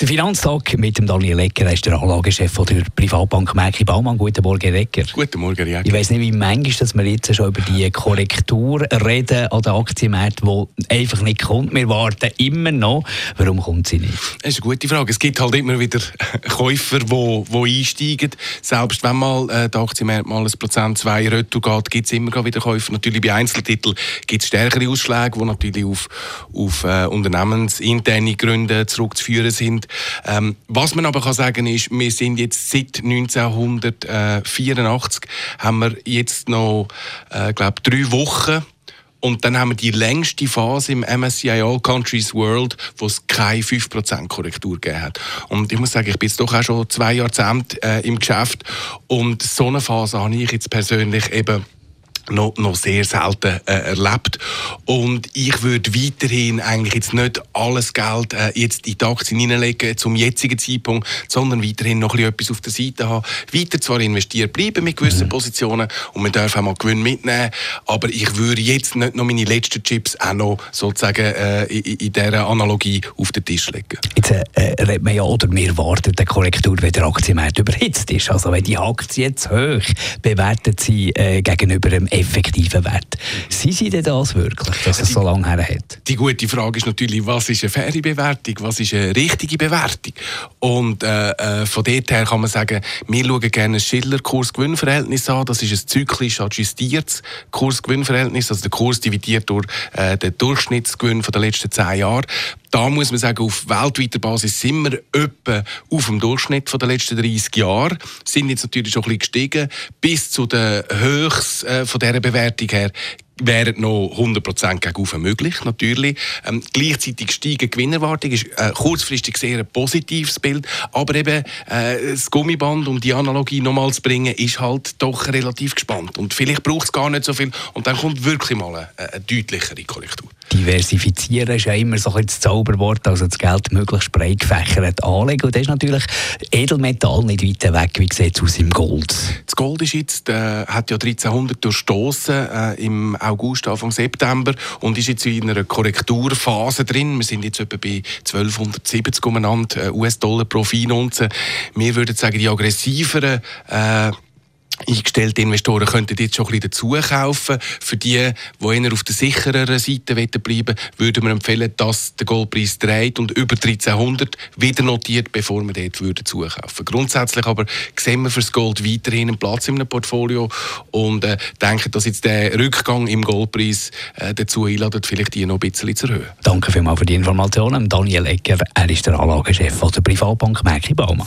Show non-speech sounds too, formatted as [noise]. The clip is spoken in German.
der Finanztag mit dem Daniel Ecker, er ist der Anlagechef der Privatbank Merki Baumann. Guten Morgen, Ecker. Guten Morgen, Jäger. Ich weiss nicht, wie manchmal dass wir jetzt schon über die Korrektur reden an den Aktienmärkten, die einfach nicht kommt. Wir warten immer noch. Warum kommt sie nicht? Das ist eine gute Frage. Es gibt halt immer wieder [laughs] Käufer, die, die einsteigen. Selbst wenn mal äh, der Aktienmarkt mal ein Prozent, zwei Retour geht, gibt es immer wieder Käufer. Natürlich bei Einzeltiteln gibt es stärkere Ausschläge, die natürlich auf, auf äh, unternehmensinterne Gründe zurückzuführen sind. Ähm, was man aber kann sagen ist, wir sind jetzt seit 1984 haben wir jetzt noch, äh, glaube drei Wochen und dann haben wir die längste Phase im MSCI All Countries World, wo es keine 5% Korrektur gegeben hat. Und ich muss sagen, ich bin jetzt doch auch schon zwei Jahrzehnte äh, im Geschäft und so eine Phase habe ich jetzt persönlich eben noch, noch sehr selten äh, erlebt. Und ich würde weiterhin eigentlich jetzt nicht alles Geld äh, jetzt in die Aktien hineinlegen zum jetzigen Zeitpunkt, sondern weiterhin noch etwas auf der Seite haben. Weiter zwar investiert bleiben mit gewissen mhm. Positionen und man darf auch mal Gewinn mitnehmen, aber ich würde jetzt nicht noch meine letzten Chips auch noch sozusagen äh, in, in dieser Analogie auf den Tisch legen. Jetzt äh, äh redet man ja, oder wir warten eine Korrektur, wenn der Aktienmarkt überhitzt ist. Also wenn die Aktie jetzt hoch bewertet sie äh, gegenüber dem effektiven Wert. Sind Sie denn das wirklich, dass es so lange her hat? Die gute Frage ist natürlich, was ist eine faire Bewertung, was ist eine richtige Bewertung? Und äh, äh, von dort her kann man sagen, wir schauen gerne ein Schiller-Kurs-Gewinn-Verhältnis an. Das ist ein zyklisch adjustiertes Kurs-Gewinn-Verhältnis, also der Kurs dividiert durch äh, den Durchschnittsgewinn der letzten zehn Jahre da muss man sagen, auf weltweiter Basis sind wir etwa auf dem Durchschnitt der letzten 30 Jahre. Sind jetzt natürlich schon ein bisschen gestiegen. Bis zu den Höchst äh, von dieser Bewertung her wären noch 100% gegenüber möglich, natürlich. Ähm, gleichzeitig steigen Gewinnerwartung, ist äh, kurzfristig sehr ein positives Bild, aber eben äh, das Gummiband, um die Analogie nochmal zu bringen, ist halt doch relativ gespannt. Und vielleicht braucht es gar nicht so viel und dann kommt wirklich mal eine, eine deutlichere Korrektur. Diversifizieren ist ja immer so ein das Zauberwort, also das Geld möglichst breit gefächert anlegen. Und das ist natürlich Edelmetall nicht weit weg, wie sieht es aus im Gold? Das Gold ist jetzt, äh, hat ja 1300 durchstoßen äh, im August, Anfang September und ist jetzt in einer Korrekturphase drin. Wir sind jetzt etwa bei 1270 umeinander äh, US-Dollar pro Feinunze. Wir würden sagen, die aggressiveren äh, eingestellte Investoren könnten jetzt schon ein bisschen dazu kaufen. Für die, die eher auf der sichereren Seite bleiben würden wir empfehlen, dass der Goldpreis dreht und über 1300 wieder notiert, bevor wir dort würden zukaufen. Grundsätzlich aber sehen wir für das Gold weiterhin einen Platz im Portfolio und äh, denken, dass jetzt der Rückgang im Goldpreis äh, dazu einladet, vielleicht die noch ein bisschen zu erhöhen. Danke vielmals für die Informationen. Daniel Ecker, er ist der Anlagechef der Privatbank Merki Baumann.